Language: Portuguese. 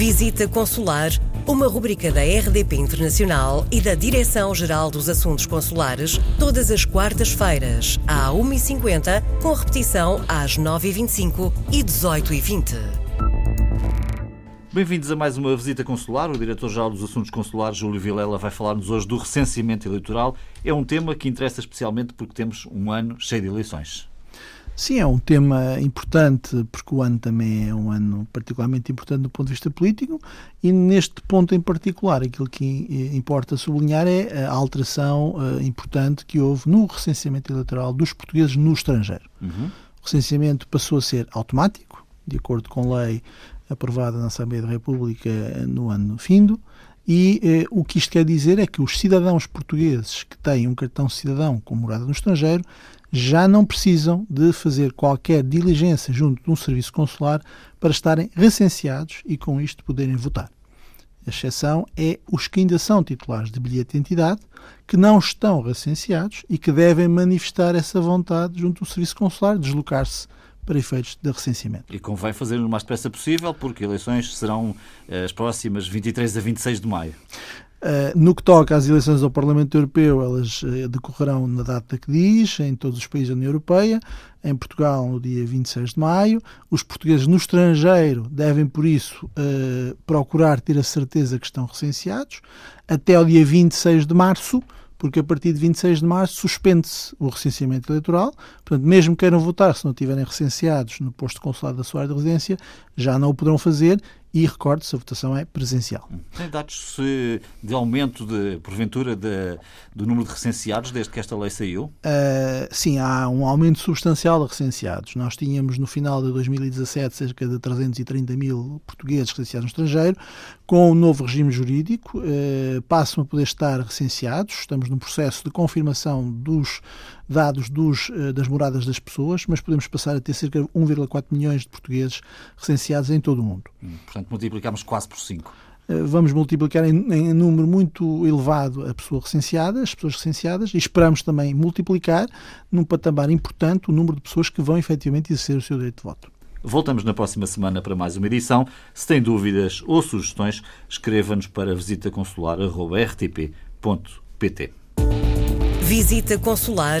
Visita Consular, uma rubrica da RDP Internacional e da Direção-Geral dos Assuntos Consulares, todas as quartas-feiras, à 1h50, com repetição às 9h25 e 18h20. Bem-vindos a mais uma visita consular. O Diretor-Geral dos Assuntos Consulares, Júlio Vilela, vai falar-nos hoje do recenseamento eleitoral. É um tema que interessa especialmente porque temos um ano cheio de eleições. Sim, é um tema importante, porque o ano também é um ano particularmente importante do ponto de vista político, e neste ponto em particular, aquilo que importa sublinhar é a alteração uh, importante que houve no recenseamento eleitoral dos portugueses no estrangeiro. Uhum. O recenseamento passou a ser automático, de acordo com lei aprovada na Assembleia da República no ano findo, e eh, o que isto quer dizer é que os cidadãos portugueses que têm um cartão cidadão com morada no estrangeiro já não precisam de fazer qualquer diligência junto de um serviço consular para estarem recenseados e com isto poderem votar. A exceção é os que ainda são titulares de bilhete de identidade, que não estão recenseados e que devem manifestar essa vontade junto do serviço consular, deslocar-se para efeitos de recenseamento. E convém fazer o mais depressa possível, porque eleições serão eh, as próximas 23 a 26 de maio. Uh, no que toca às eleições ao Parlamento Europeu, elas uh, decorrerão na data que diz, em todos os países da União Europeia, em Portugal no dia 26 de maio. Os portugueses no estrangeiro devem, por isso, uh, procurar ter a certeza que estão recenseados até ao dia 26 de março, porque a partir de 26 de março suspende-se o recenseamento eleitoral. Portanto, mesmo que queiram votar, se não estiverem recenseados no posto consulado da sua área de residência, já não o poderão fazer e recorde-se, a votação é presencial. Tem dados de aumento, de, porventura, de, do número de recenseados desde que esta lei saiu? Uh, sim, há um aumento substancial de recenseados. Nós tínhamos no final de 2017 cerca de 330 mil portugueses recenseados no estrangeiro. Com o novo regime jurídico, uh, passam a poder estar recenseados. Estamos num processo de confirmação dos dados dos, uh, das moradas das pessoas, mas podemos passar a ter cerca de 1,4 milhões de portugueses recenseados em todo o mundo. Hum, portanto, multiplicamos quase por 5 eh, vamos multiplicar em, em, número muito elevado a pessoa recenseada, as pessoas recenseadas, e esperamos também multiplicar num patamar importante o número de pessoas que vão efetivamente exercer o seu direito de voto. Voltamos na próxima semana para mais uma edição. Se tem dúvidas ou sugestões, escreva-nos para visitaconsular.rtp.pt. Visita Consular,